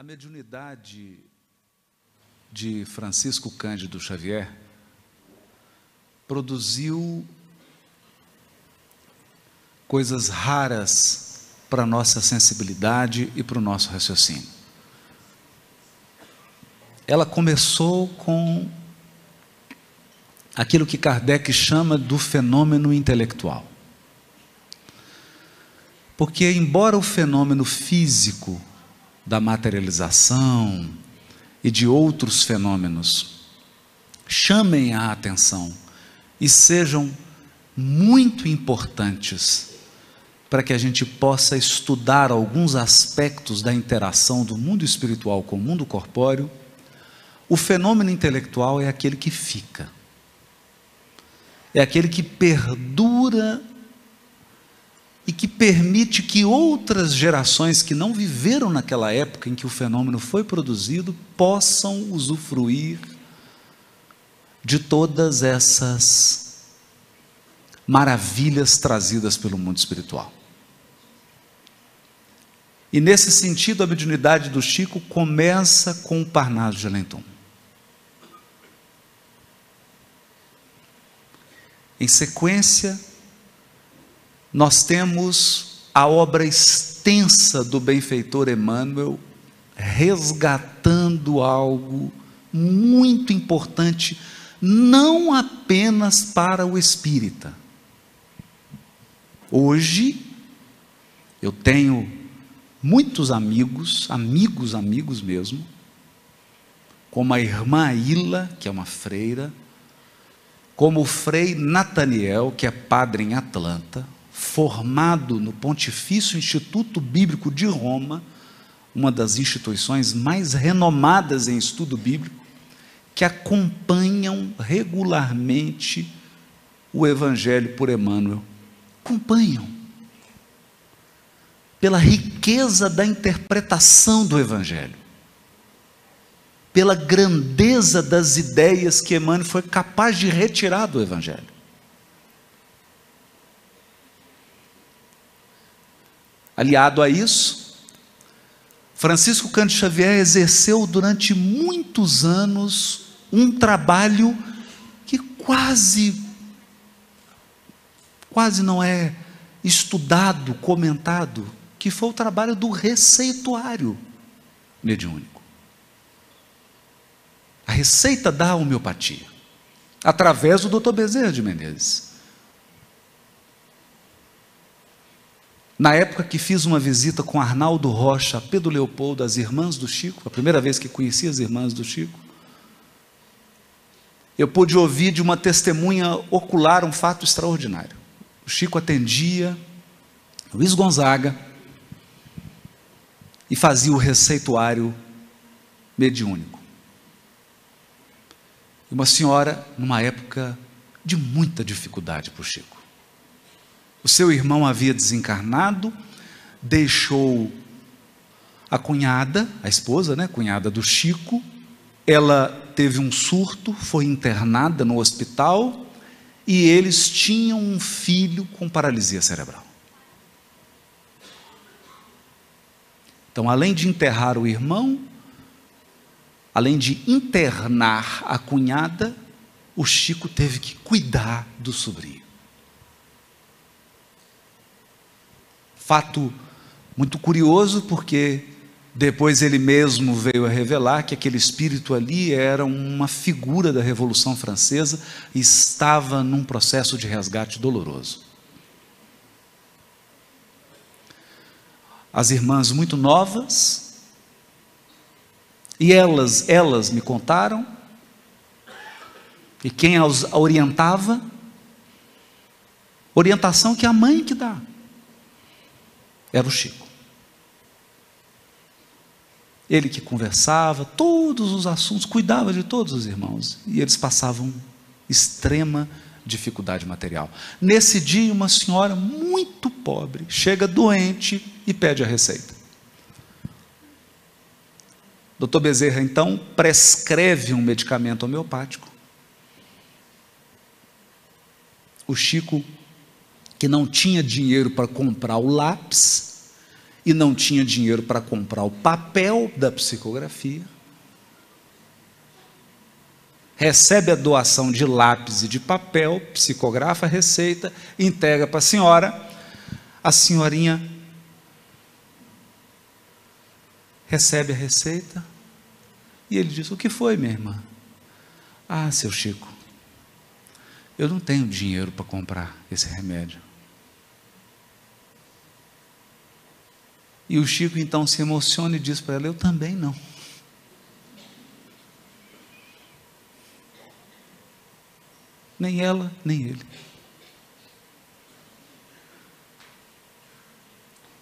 A mediunidade de Francisco Cândido Xavier produziu coisas raras para a nossa sensibilidade e para o nosso raciocínio. Ela começou com aquilo que Kardec chama do fenômeno intelectual. Porque, embora o fenômeno físico da materialização e de outros fenômenos chamem a atenção e sejam muito importantes para que a gente possa estudar alguns aspectos da interação do mundo espiritual com o mundo corpóreo, o fenômeno intelectual é aquele que fica. É aquele que perdura e que permite que outras gerações que não viveram naquela época em que o fenômeno foi produzido possam usufruir de todas essas maravilhas trazidas pelo mundo espiritual. E nesse sentido, a mediunidade do Chico começa com o Parnaso de Alentum. Em sequência, nós temos a obra extensa do benfeitor Emmanuel resgatando algo muito importante, não apenas para o espírita. Hoje, eu tenho muitos amigos, amigos, amigos mesmo, como a irmã Ila, que é uma freira, como o frei Nathaniel, que é padre em Atlanta, formado no Pontifício Instituto Bíblico de Roma, uma das instituições mais renomadas em estudo bíblico, que acompanham regularmente o Evangelho por Emmanuel. Acompanham. Pela riqueza da interpretação do Evangelho. Pela grandeza das ideias que Emmanuel foi capaz de retirar do Evangelho. Aliado a isso, Francisco Cândido Xavier exerceu durante muitos anos um trabalho que quase quase não é estudado, comentado, que foi o trabalho do receituário mediúnico. A receita da homeopatia, através do Dr. Bezerra de Menezes. Na época que fiz uma visita com Arnaldo Rocha, Pedro Leopoldo, as irmãs do Chico, a primeira vez que conheci as irmãs do Chico, eu pude ouvir de uma testemunha ocular um fato extraordinário. O Chico atendia Luiz Gonzaga e fazia o receituário mediúnico. Uma senhora, numa época de muita dificuldade para o Chico. O seu irmão havia desencarnado, deixou a cunhada, a esposa, né, cunhada do Chico, ela teve um surto, foi internada no hospital e eles tinham um filho com paralisia cerebral. Então, além de enterrar o irmão, além de internar a cunhada, o Chico teve que cuidar do sobrinho. Fato muito curioso, porque depois ele mesmo veio a revelar que aquele espírito ali era uma figura da Revolução Francesa e estava num processo de resgate doloroso. As irmãs muito novas, e elas, elas me contaram, e quem as orientava, orientação que a mãe que dá era o Chico. Ele que conversava, todos os assuntos, cuidava de todos os irmãos. E eles passavam extrema dificuldade material. Nesse dia, uma senhora muito pobre chega doente e pede a receita. Doutor Bezerra, então, prescreve um medicamento homeopático. O Chico que não tinha dinheiro para comprar o lápis, e não tinha dinheiro para comprar o papel da psicografia. Recebe a doação de lápis e de papel, psicografa a receita, entrega para a senhora. A senhorinha recebe a receita e ele diz: O que foi, minha irmã? Ah, seu Chico, eu não tenho dinheiro para comprar esse remédio. E o Chico então se emociona e diz para ela: Eu também não. Nem ela, nem ele.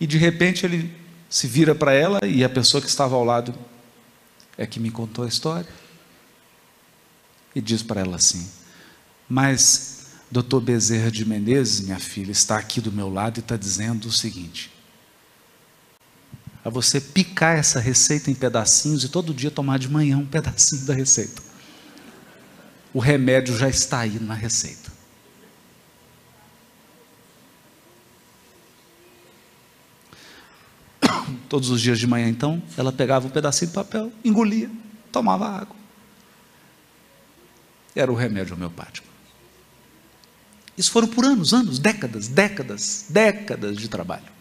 E de repente ele se vira para ela e a pessoa que estava ao lado é que me contou a história. E diz para ela assim: Mas doutor Bezerra de Menezes, minha filha, está aqui do meu lado e está dizendo o seguinte: a você picar essa receita em pedacinhos e todo dia tomar de manhã um pedacinho da receita. O remédio já está aí na receita. Todos os dias de manhã, então, ela pegava um pedacinho de papel, engolia, tomava água. Era o remédio homeopático. Isso foram por anos, anos, décadas, décadas, décadas de trabalho.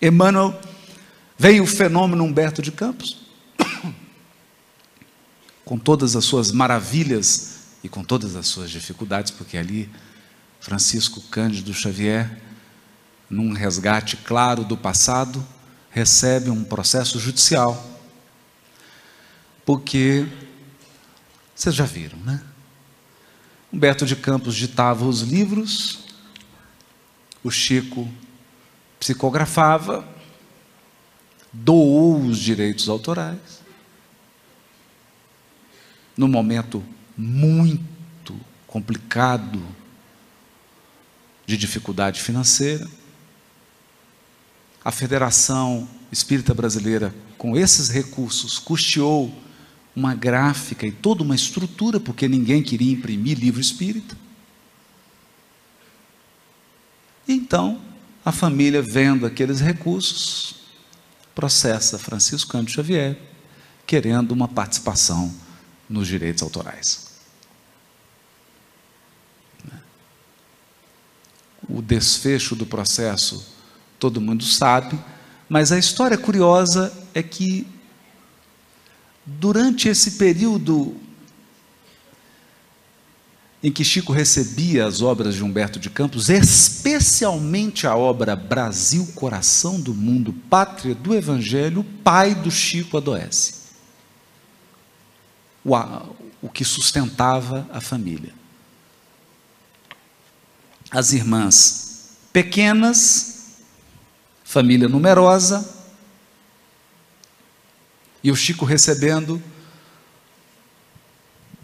Emmanuel, veio o fenômeno Humberto de Campos, com todas as suas maravilhas e com todas as suas dificuldades, porque ali Francisco Cândido Xavier, num resgate claro do passado, recebe um processo judicial. Porque, vocês já viram, né? Humberto de Campos ditava os livros, o Chico psicografava, doou os direitos autorais. No momento muito complicado de dificuldade financeira, a Federação Espírita Brasileira, com esses recursos, custeou uma gráfica e toda uma estrutura, porque ninguém queria imprimir livro espírita. Então, a família, vendo aqueles recursos, processa Francisco Cândido Xavier, querendo uma participação nos direitos autorais. O desfecho do processo todo mundo sabe, mas a história curiosa é que, durante esse período em que Chico recebia as obras de Humberto de Campos, especialmente a obra Brasil, Coração do Mundo, Pátria do Evangelho, o pai do Chico adoece. O, o que sustentava a família. As irmãs pequenas, família numerosa, e o Chico recebendo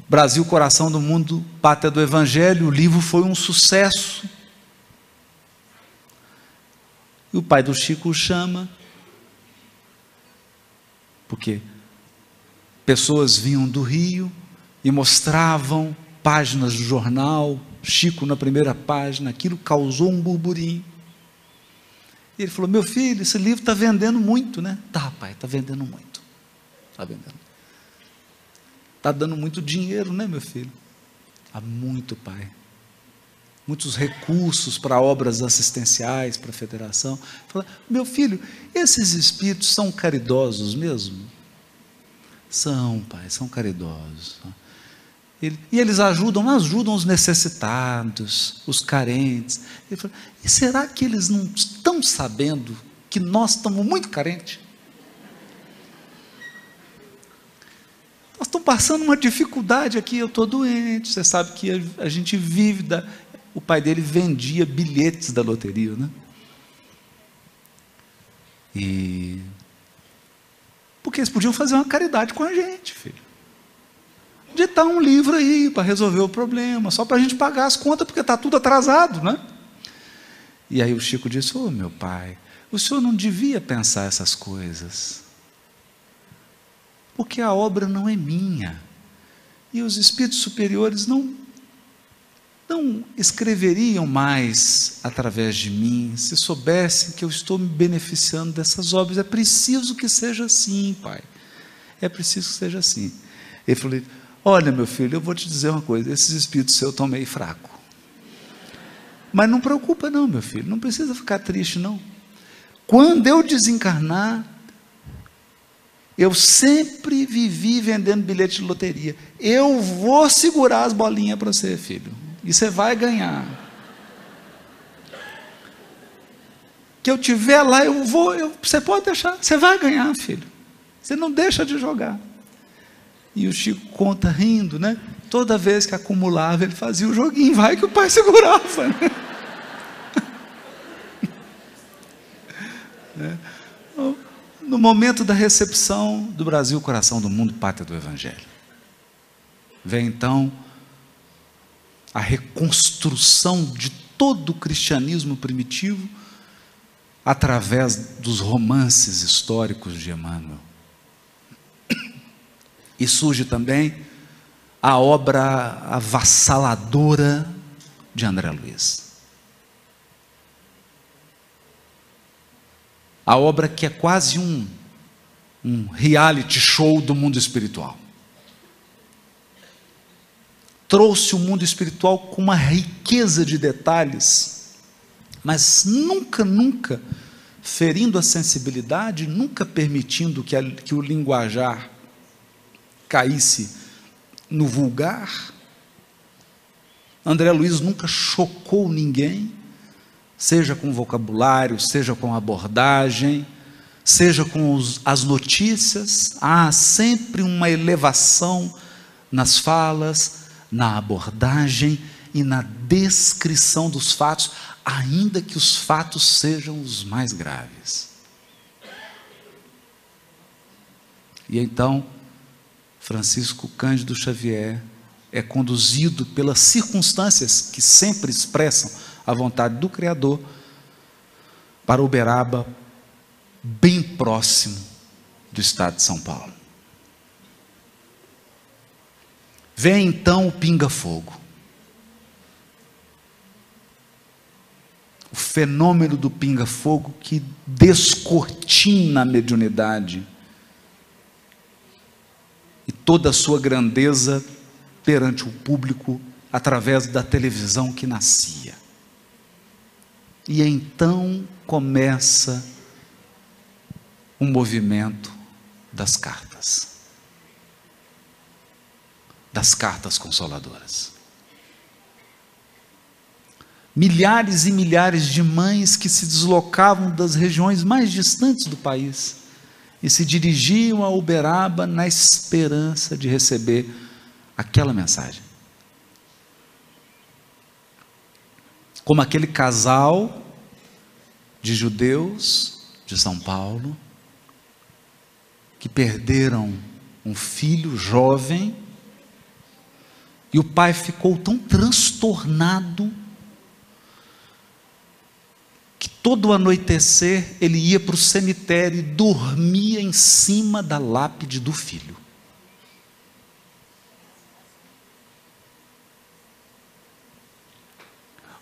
Brasil, Coração do Mundo, Pátria do Evangelho, o livro foi um sucesso. E o pai do Chico o chama, porque pessoas vinham do Rio e mostravam páginas do jornal, Chico na primeira página, aquilo causou um burburinho. E ele falou: Meu filho, esse livro está vendendo muito, né? Tá, pai, está vendendo muito. Está vendendo. Está dando muito dinheiro, né, meu filho? Há muito, pai. Muitos recursos para obras assistenciais, para a federação. Fala, meu filho, esses espíritos são caridosos mesmo? São, pai, são caridosos. Ele, e eles ajudam, ajudam os necessitados, os carentes. Ele fala, e será que eles não estão sabendo que nós estamos muito carentes? Nós estamos passando uma dificuldade aqui, eu estou doente. Você sabe que a, gente vive da. O pai dele vendia bilhetes da loteria, né? E. Porque eles podiam fazer uma caridade com a gente, filho. Ditar um livro aí para resolver o problema, só para a gente pagar as contas, porque está tudo atrasado, né? E aí o Chico disse: Ô oh, meu pai, o senhor não devia pensar essas coisas porque a obra não é minha. E os espíritos superiores não não escreveriam mais através de mim se soubessem que eu estou me beneficiando dessas obras. É preciso que seja assim, pai. É preciso que seja assim. Ele falou: Olha, meu filho, eu vou te dizer uma coisa: esses espíritos seus estão meio. Mas não preocupa, não, meu filho, não precisa ficar triste, não. Quando eu desencarnar, eu sempre vivi vendendo bilhete de loteria. Eu vou segurar as bolinhas para você, filho. E você vai ganhar. Que eu tiver lá, eu vou. Eu, você pode deixar. Você vai ganhar, filho. Você não deixa de jogar. E o Chico conta rindo, né? Toda vez que acumulava, ele fazia o joguinho, vai que o pai segurava. Né? no momento da recepção do Brasil, coração do mundo, pátria do Evangelho. Vem então a reconstrução de todo o cristianismo primitivo através dos romances históricos de Emmanuel. E surge também a obra avassaladora de André Luiz. A obra que é quase um, um reality show do mundo espiritual. Trouxe o mundo espiritual com uma riqueza de detalhes, mas nunca, nunca ferindo a sensibilidade, nunca permitindo que, a, que o linguajar caísse no vulgar. André Luiz nunca chocou ninguém seja com vocabulário, seja com abordagem, seja com os, as notícias, há sempre uma elevação nas falas, na abordagem e na descrição dos fatos, ainda que os fatos sejam os mais graves. E então, Francisco Cândido Xavier é conduzido pelas circunstâncias que sempre expressam a vontade do Criador, para Uberaba, bem próximo do estado de São Paulo. Vem então o pinga-fogo. O fenômeno do pinga-fogo que descortina a mediunidade e toda a sua grandeza perante o público através da televisão que nascia. E então começa um movimento das cartas. Das cartas consoladoras. Milhares e milhares de mães que se deslocavam das regiões mais distantes do país e se dirigiam a Uberaba na esperança de receber aquela mensagem. Como aquele casal de judeus de São Paulo que perderam um filho jovem e o pai ficou tão transtornado que todo anoitecer ele ia para o cemitério e dormia em cima da lápide do filho.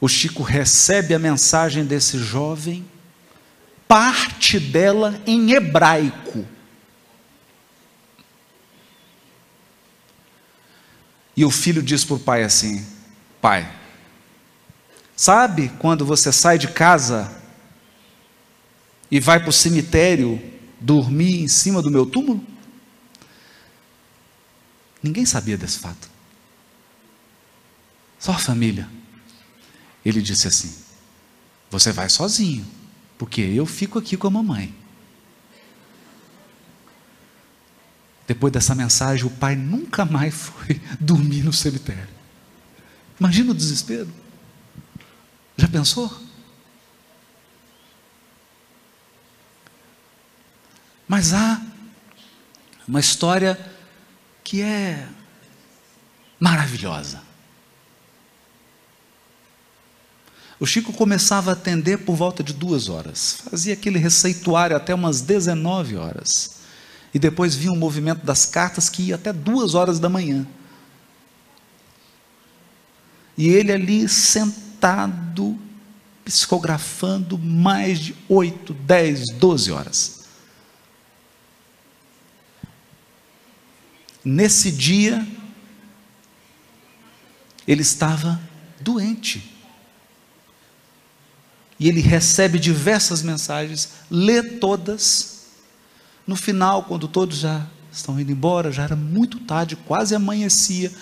O Chico recebe a mensagem desse jovem, parte dela em hebraico. E o filho diz para o pai assim: Pai, sabe quando você sai de casa e vai para o cemitério dormir em cima do meu túmulo? Ninguém sabia desse fato. Só a família. Ele disse assim: Você vai sozinho, porque eu fico aqui com a mamãe. Depois dessa mensagem, o pai nunca mais foi dormir no cemitério. Imagina o desespero. Já pensou? Mas há uma história que é maravilhosa. O Chico começava a atender por volta de duas horas, fazia aquele receituário até umas 19 horas. E depois vinha o movimento das cartas que ia até duas horas da manhã. E ele ali sentado, psicografando mais de 8, 10, 12 horas. Nesse dia, ele estava doente. E ele recebe diversas mensagens, lê todas. No final, quando todos já estão indo embora, já era muito tarde, quase amanhecia.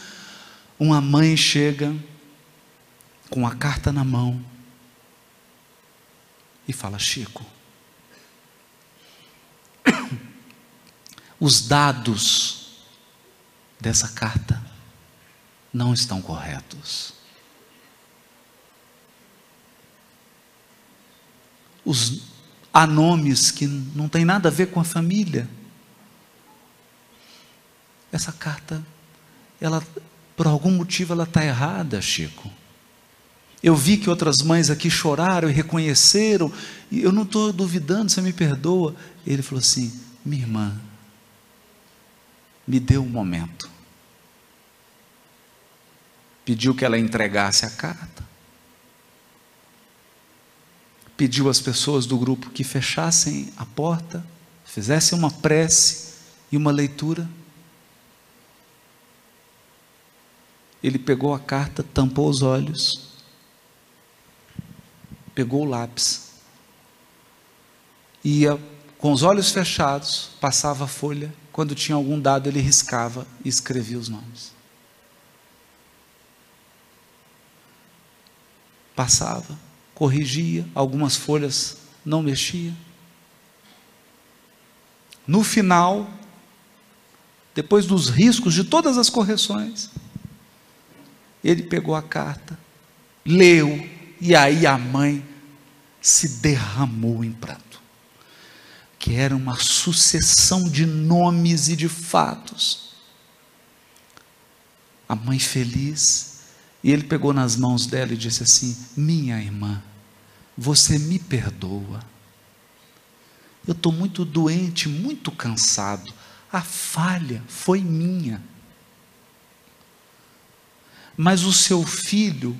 Uma mãe chega com a carta na mão e fala: Chico, os dados dessa carta não estão corretos. Os, há que não tem nada a ver com a família. Essa carta, ela, por algum motivo, ela está errada, Chico. Eu vi que outras mães aqui choraram e reconheceram, e eu não estou duvidando, você me perdoa. Ele falou assim: minha irmã, me deu um momento. Pediu que ela entregasse a carta. Pediu às pessoas do grupo que fechassem a porta, fizessem uma prece e uma leitura. Ele pegou a carta, tampou os olhos pegou o lápis, ia com os olhos fechados, passava a folha, quando tinha algum dado ele riscava e escrevia os nomes. Passava, corrigia, algumas folhas não mexia. No final, depois dos riscos de todas as correções, ele pegou a carta, leu, e aí a mãe se derramou em pranto, que era uma sucessão de nomes e de fatos. A mãe feliz, e ele pegou nas mãos dela e disse assim: Minha irmã, você me perdoa. Eu estou muito doente, muito cansado. A falha foi minha. Mas o seu filho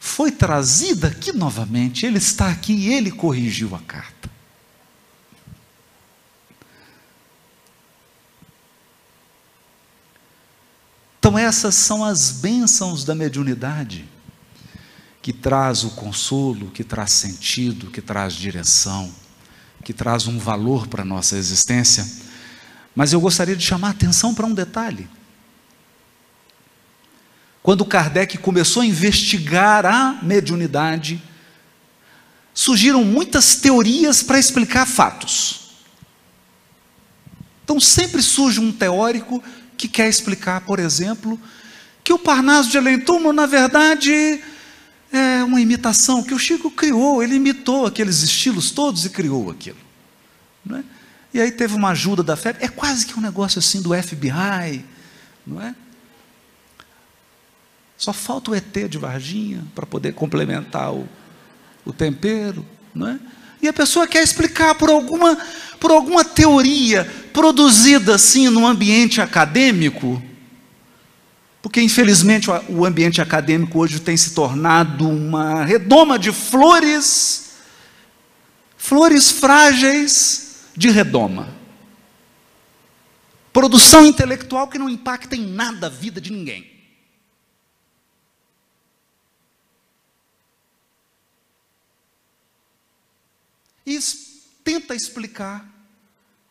foi trazida aqui novamente. Ele está aqui e ele corrigiu a carta. Então, essas são as bênçãos da mediunidade, que traz o consolo, que traz sentido, que traz direção, que traz um valor para a nossa existência. Mas eu gostaria de chamar a atenção para um detalhe. Quando Kardec começou a investigar a mediunidade, surgiram muitas teorias para explicar fatos. Então sempre surge um teórico que quer explicar, por exemplo, que o Parnaso de além na verdade, é uma imitação que o Chico criou, ele imitou aqueles estilos todos e criou aquilo. Não é? E aí teve uma ajuda da fé, é quase que um negócio assim do FBI, não é? Só falta o ET de Varginha para poder complementar o, o tempero, não é? E a pessoa quer explicar por alguma, por alguma teoria produzida assim no ambiente acadêmico, porque infelizmente o ambiente acadêmico hoje tem se tornado uma redoma de flores, flores frágeis de redoma. Produção intelectual que não impacta em nada a vida de ninguém. e tenta explicar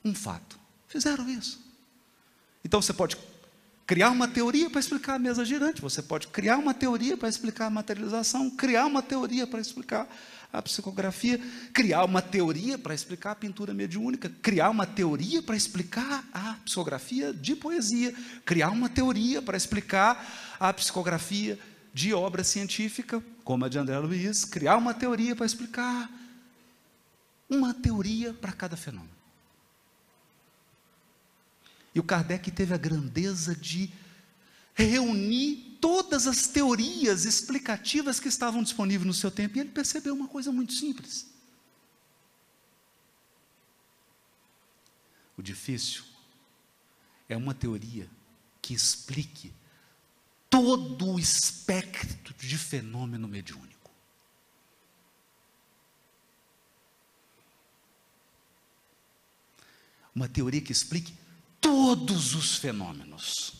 um fato. Fizeram isso. Então você pode criar uma teoria para explicar a mesa girante, você pode criar uma teoria para explicar a materialização, criar uma teoria para explicar a psicografia, criar uma teoria para explicar a pintura mediúnica, criar uma teoria para explicar a psicografia de poesia, criar uma teoria para explicar a psicografia de obra científica, como a de André Luiz, criar uma teoria para explicar uma teoria para cada fenômeno. E o Kardec teve a grandeza de reunir todas as teorias explicativas que estavam disponíveis no seu tempo, e ele percebeu uma coisa muito simples. O difícil é uma teoria que explique todo o espectro de fenômeno mediúnico. Uma teoria que explique todos os fenômenos.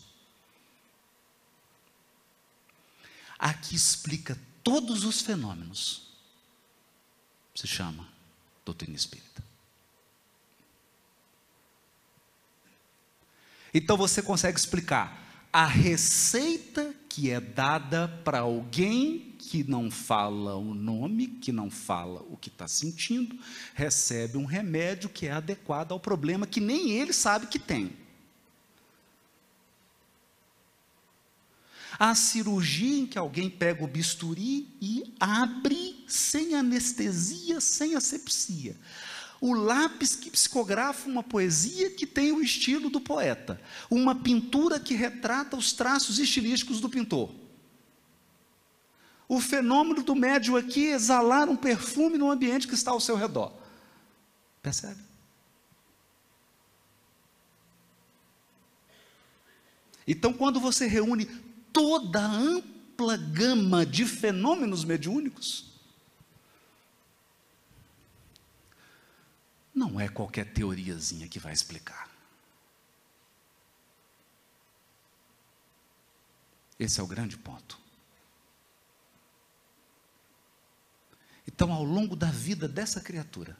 Aqui explica todos os fenômenos. Se chama doutrina espírita. Então você consegue explicar a receita que é dada para alguém que não fala o nome, que não fala o que está sentindo, recebe um remédio que é adequado ao problema que nem ele sabe que tem. A cirurgia em que alguém pega o bisturi e abre sem anestesia, sem asepsia o lápis que psicografa uma poesia que tem o estilo do poeta, uma pintura que retrata os traços estilísticos do pintor. O fenômeno do médium aqui é exalar um perfume no ambiente que está ao seu redor. Percebe? Então, quando você reúne toda a ampla gama de fenômenos mediúnicos, não é qualquer teoriazinha que vai explicar. Esse é o grande ponto. Então, ao longo da vida dessa criatura,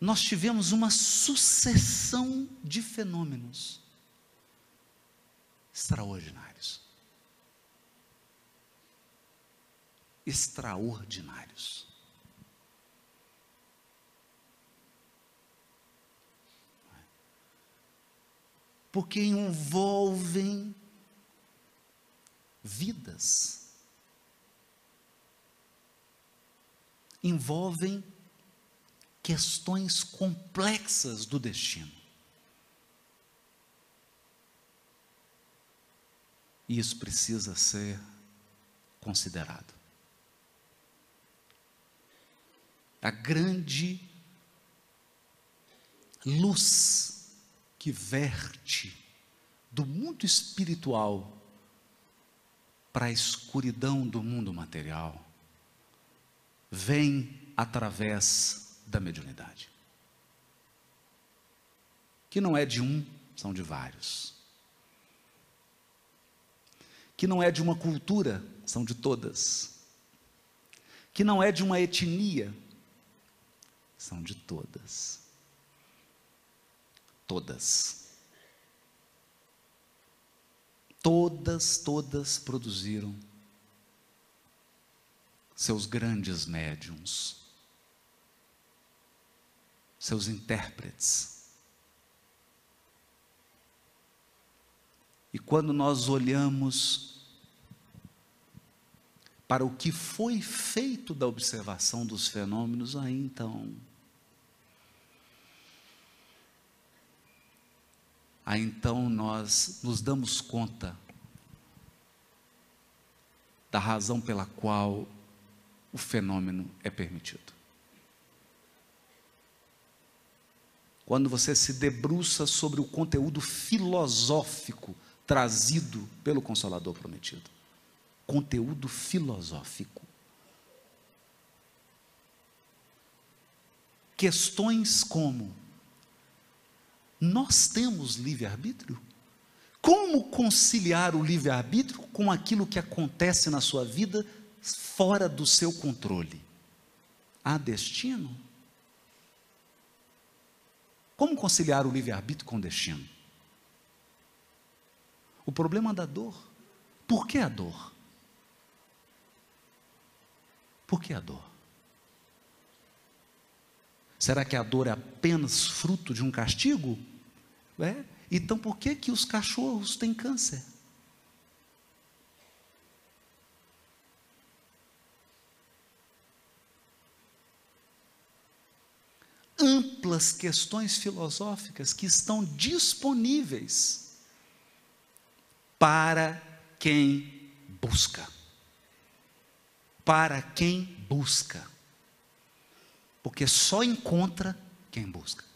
nós tivemos uma sucessão de fenômenos extraordinários. Extraordinários. Porque envolvem vidas, envolvem questões complexas do destino. E isso precisa ser considerado. A grande luz que verte do mundo espiritual para a escuridão do mundo material, vem através da mediunidade. Que não é de um, são de vários. Que não é de uma cultura, são de todas. Que não é de uma etnia, são de todas todas. Todas, todas produziram seus grandes médiums, seus intérpretes. E quando nós olhamos para o que foi feito da observação dos fenômenos, aí então aí então nós nos damos conta da razão pela qual o fenômeno é permitido. Quando você se debruça sobre o conteúdo filosófico trazido pelo Consolador prometido. Conteúdo filosófico. Questões como nós temos livre-arbítrio? Como conciliar o livre-arbítrio com aquilo que acontece na sua vida fora do seu controle? Há destino? Como conciliar o livre-arbítrio com o destino? O problema da dor. Por que a dor? Por que a dor? Será que a dor é apenas fruto de um castigo? É? Então por que, que os cachorros têm câncer? Amplas questões filosóficas que estão disponíveis para quem busca. Para quem busca. Porque só encontra quem busca.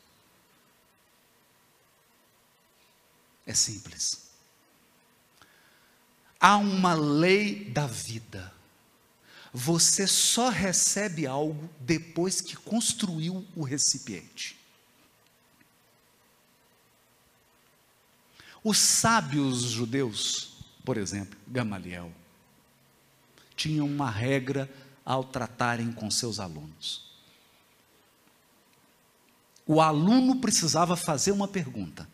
É simples. Há uma lei da vida. Você só recebe algo depois que construiu o recipiente. Os sábios judeus, por exemplo, Gamaliel, tinham uma regra ao tratarem com seus alunos. O aluno precisava fazer uma pergunta.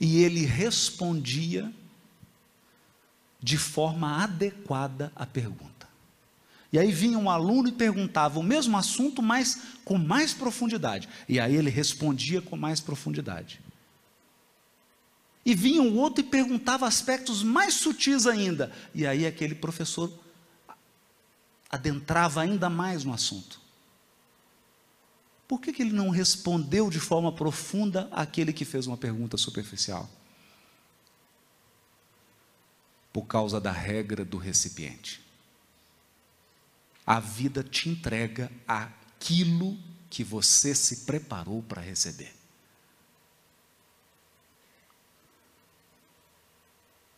E ele respondia de forma adequada à pergunta. E aí vinha um aluno e perguntava o mesmo assunto, mas com mais profundidade. E aí ele respondia com mais profundidade. E vinha um outro e perguntava aspectos mais sutis ainda. E aí aquele professor adentrava ainda mais no assunto. Por que, que ele não respondeu de forma profunda àquele que fez uma pergunta superficial? Por causa da regra do recipiente. A vida te entrega aquilo que você se preparou para receber.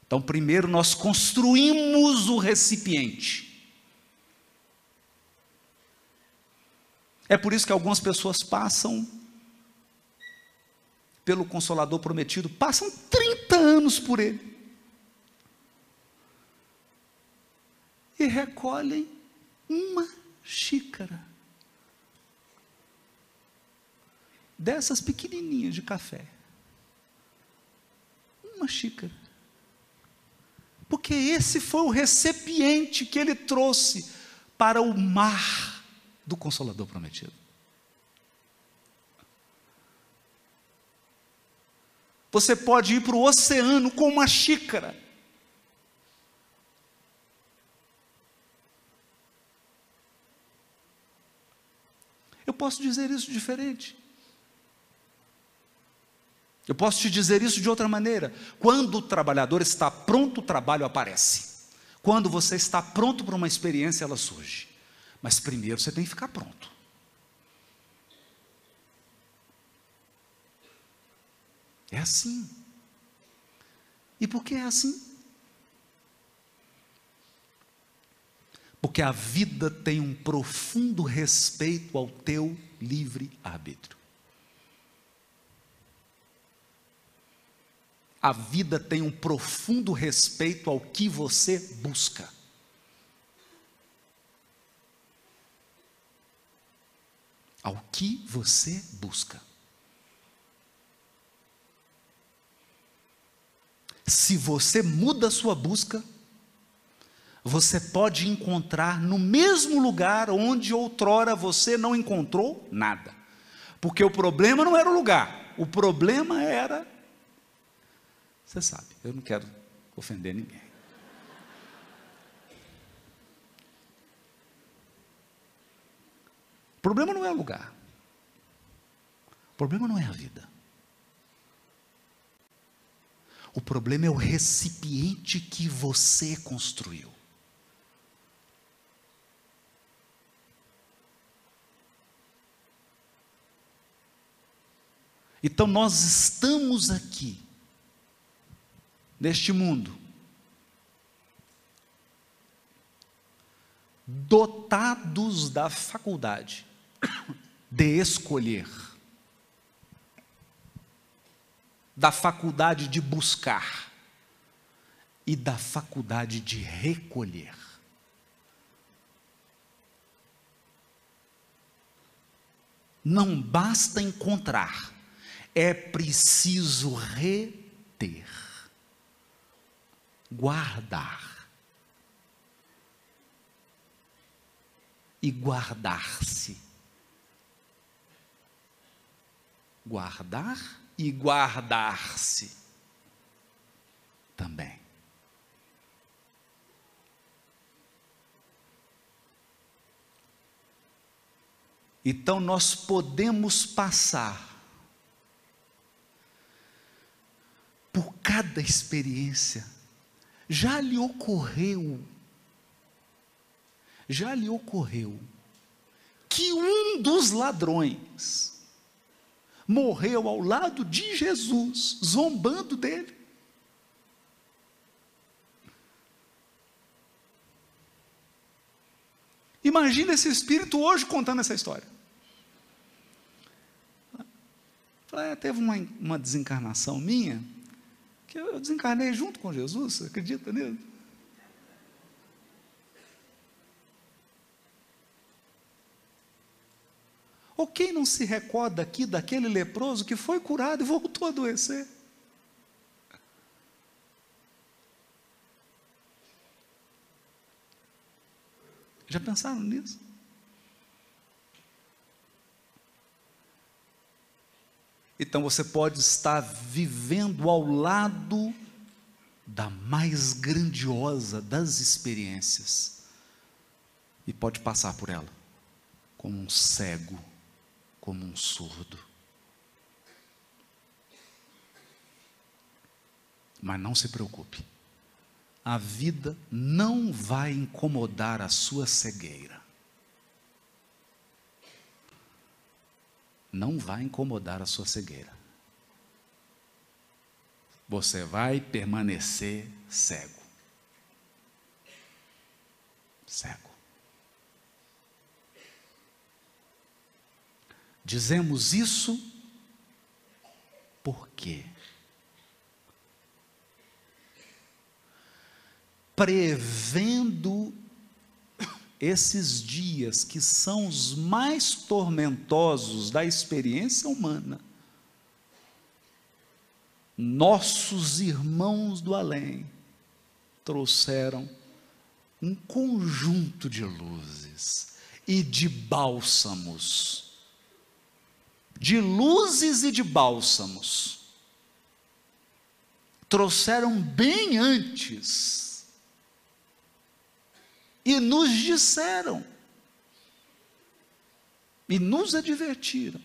Então, primeiro nós construímos o recipiente. É por isso que algumas pessoas passam pelo Consolador prometido, passam 30 anos por ele. E recolhem uma xícara dessas pequenininhas de café. Uma xícara. Porque esse foi o recipiente que ele trouxe para o mar do Consolador prometido. Você pode ir para o oceano com uma xícara. Eu posso dizer isso diferente. Eu posso te dizer isso de outra maneira. Quando o trabalhador está pronto, o trabalho aparece. Quando você está pronto para uma experiência, ela surge. Mas primeiro você tem que ficar pronto. É assim. E por que é assim? Porque a vida tem um profundo respeito ao teu livre arbítrio. A vida tem um profundo respeito ao que você busca. Ao que você busca. Se você muda a sua busca, você pode encontrar no mesmo lugar onde outrora você não encontrou nada. Porque o problema não era o lugar, o problema era. Você sabe, eu não quero ofender ninguém. O problema não é o lugar. O problema não é a vida. O problema é o recipiente que você construiu. Então nós estamos aqui, neste mundo, dotados da faculdade de escolher, da faculdade de buscar e da faculdade de recolher. Não basta encontrar, é preciso reter, guardar. e guardar-se. Guardar e guardar-se também. Então nós podemos passar por cada experiência. Já lhe ocorreu já lhe ocorreu que um dos ladrões morreu ao lado de Jesus, zombando dele. Imagina esse espírito hoje contando essa história. É, teve uma, uma desencarnação minha, que eu desencarnei junto com Jesus, acredita nisso? Ou quem não se recorda aqui daquele leproso que foi curado e voltou a adoecer? Já pensaram nisso? Então você pode estar vivendo ao lado da mais grandiosa das experiências e pode passar por ela como um cego, como um surdo. Mas não se preocupe a vida não vai incomodar a sua cegueira. Não vai incomodar a sua cegueira. Você vai permanecer cego. Cego. Dizemos isso por quê? prevendo esses dias que são os mais tormentosos da experiência humana. Nossos irmãos do além trouxeram um conjunto de luzes e de bálsamos. De luzes e de bálsamos. Trouxeram bem antes e nos disseram, e nos advertiram.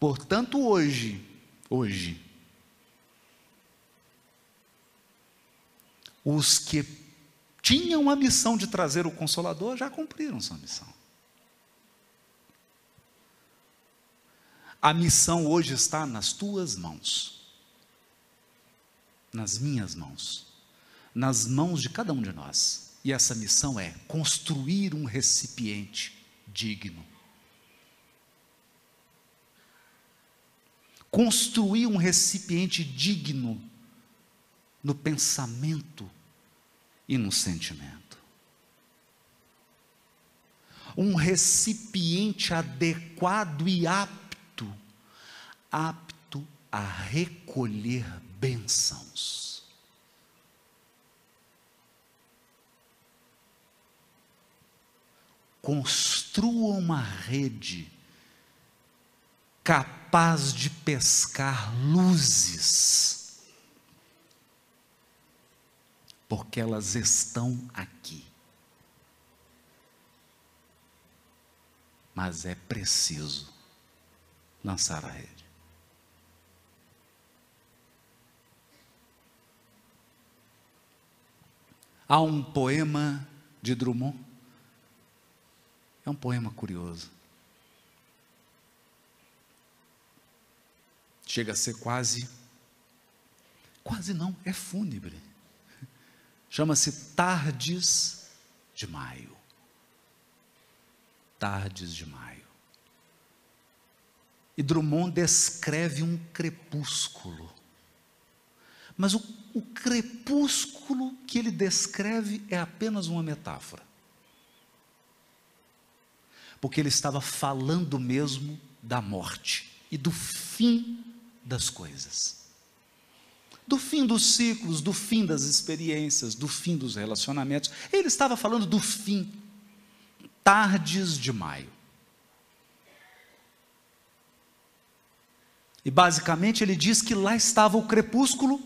Portanto, hoje, hoje, os que tinham a missão de trazer o Consolador já cumpriram sua missão. A missão hoje está nas tuas mãos nas minhas mãos, nas mãos de cada um de nós. E essa missão é construir um recipiente digno. Construir um recipiente digno no pensamento e no sentimento. Um recipiente adequado e apto, apto a recolher bênçãos. Construa uma rede capaz de pescar luzes, porque elas estão aqui. Mas é preciso lançar a rede. Há um poema de Drummond. É um poema curioso. Chega a ser quase, quase não, é fúnebre. Chama-se Tardes de Maio. Tardes de Maio. E Drummond descreve um crepúsculo. Mas o o crepúsculo que ele descreve é apenas uma metáfora. Porque ele estava falando mesmo da morte e do fim das coisas. Do fim dos ciclos, do fim das experiências, do fim dos relacionamentos. Ele estava falando do fim. Tardes de maio. E basicamente ele diz que lá estava o crepúsculo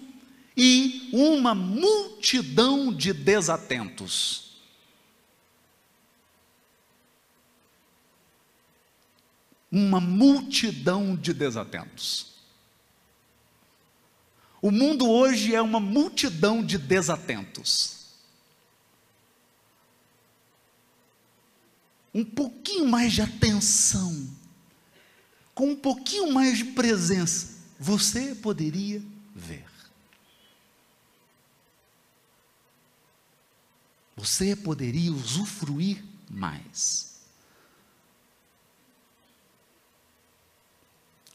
e uma multidão de desatentos. Uma multidão de desatentos. O mundo hoje é uma multidão de desatentos. Um pouquinho mais de atenção, com um pouquinho mais de presença, você poderia ver. você poderia usufruir mais.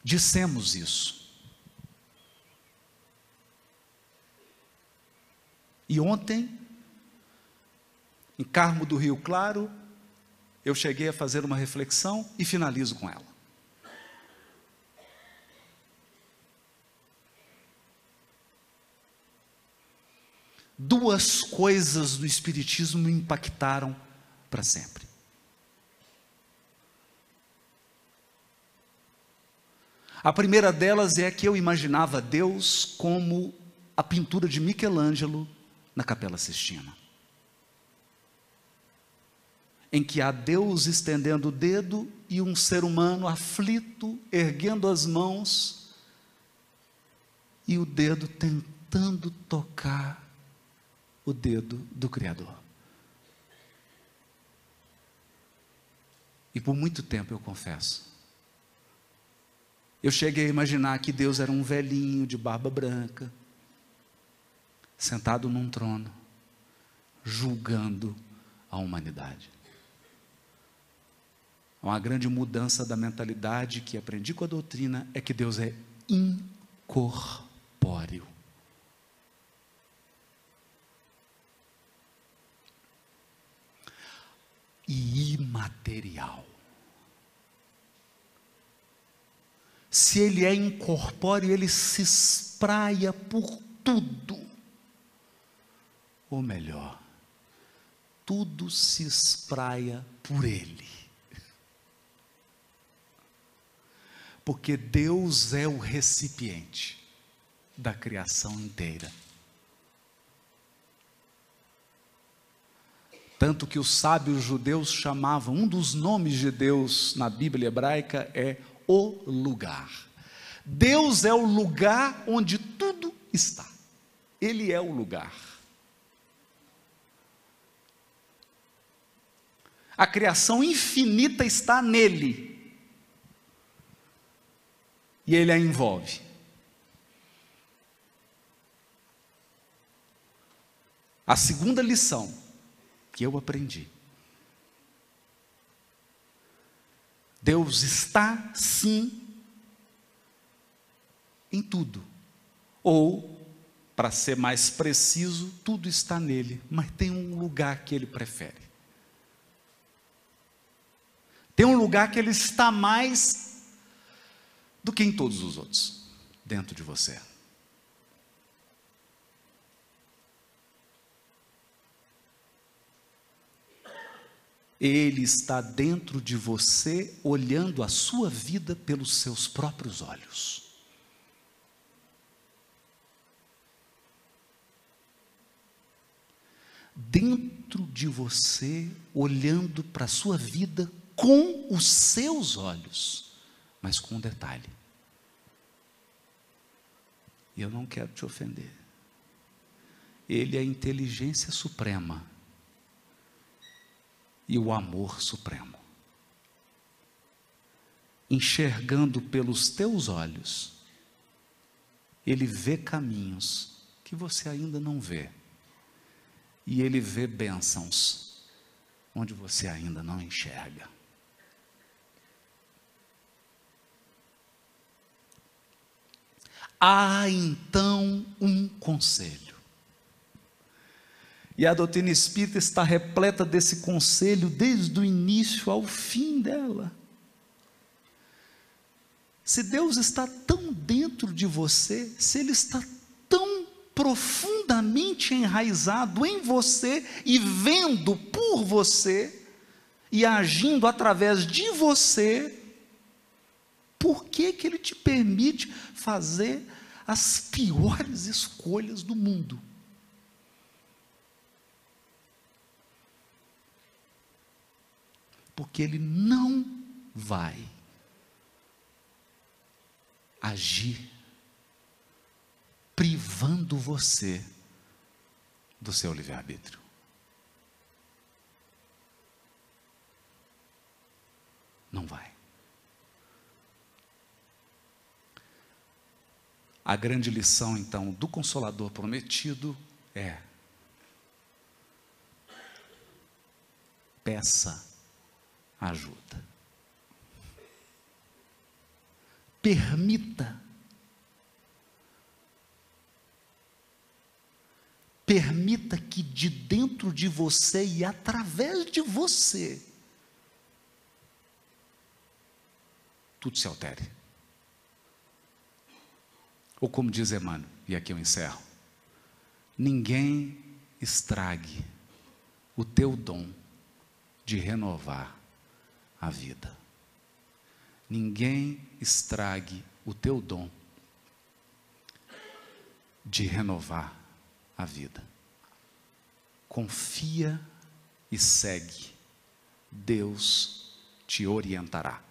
Dissemos isso. E ontem, em Carmo do Rio Claro, eu cheguei a fazer uma reflexão e finalizo com ela. duas coisas do Espiritismo me impactaram para sempre. A primeira delas é que eu imaginava Deus como a pintura de Michelangelo na Capela Sistina. Em que há Deus estendendo o dedo e um ser humano aflito, erguendo as mãos, e o dedo tentando tocar o dedo do Criador. E por muito tempo eu confesso, eu cheguei a imaginar que Deus era um velhinho de barba branca, sentado num trono, julgando a humanidade. Uma grande mudança da mentalidade que aprendi com a doutrina é que Deus é incorpóreo. e imaterial. Se ele é incorpóreo, ele se espraia por tudo. Ou melhor, tudo se espraia por ele. Porque Deus é o recipiente da criação inteira. Tanto que os sábios judeus chamavam, um dos nomes de Deus na Bíblia hebraica é o lugar. Deus é o lugar onde tudo está. Ele é o lugar. A criação infinita está nele. E ele a envolve. A segunda lição que eu aprendi. Deus está sim em tudo. Ou, para ser mais preciso, tudo está nele, mas tem um lugar que ele prefere. Tem um lugar que ele está mais do que em todos os outros, dentro de você. Ele está dentro de você, olhando a sua vida pelos seus próprios olhos. Dentro de você, olhando para a sua vida com os seus olhos, mas com um detalhe. Eu não quero te ofender. Ele é a inteligência suprema e o amor supremo. Enxergando pelos teus olhos, ele vê caminhos que você ainda não vê, e ele vê bênçãos onde você ainda não enxerga. Há então um conselho. E a doutrina espírita está repleta desse conselho desde o início ao fim dela. Se Deus está tão dentro de você, se Ele está tão profundamente enraizado em você e vendo por você e agindo através de você, por que, que Ele te permite fazer as piores escolhas do mundo? Porque ele não vai agir privando você do seu livre-arbítrio. Não vai. A grande lição, então, do Consolador prometido é: peça ajuda. Permita. Permita que de dentro de você e através de você, tudo se altere. Ou como diz Emmanuel, e aqui eu encerro: ninguém estrague o teu dom de renovar a vida. Ninguém estrague o teu dom de renovar a vida. Confia e segue. Deus te orientará.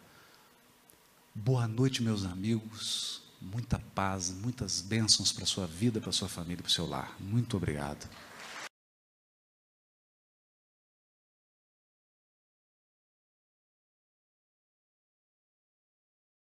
Boa noite, meus amigos. Muita paz, muitas bênçãos para a sua vida, para a sua família, para o seu lar. Muito obrigado.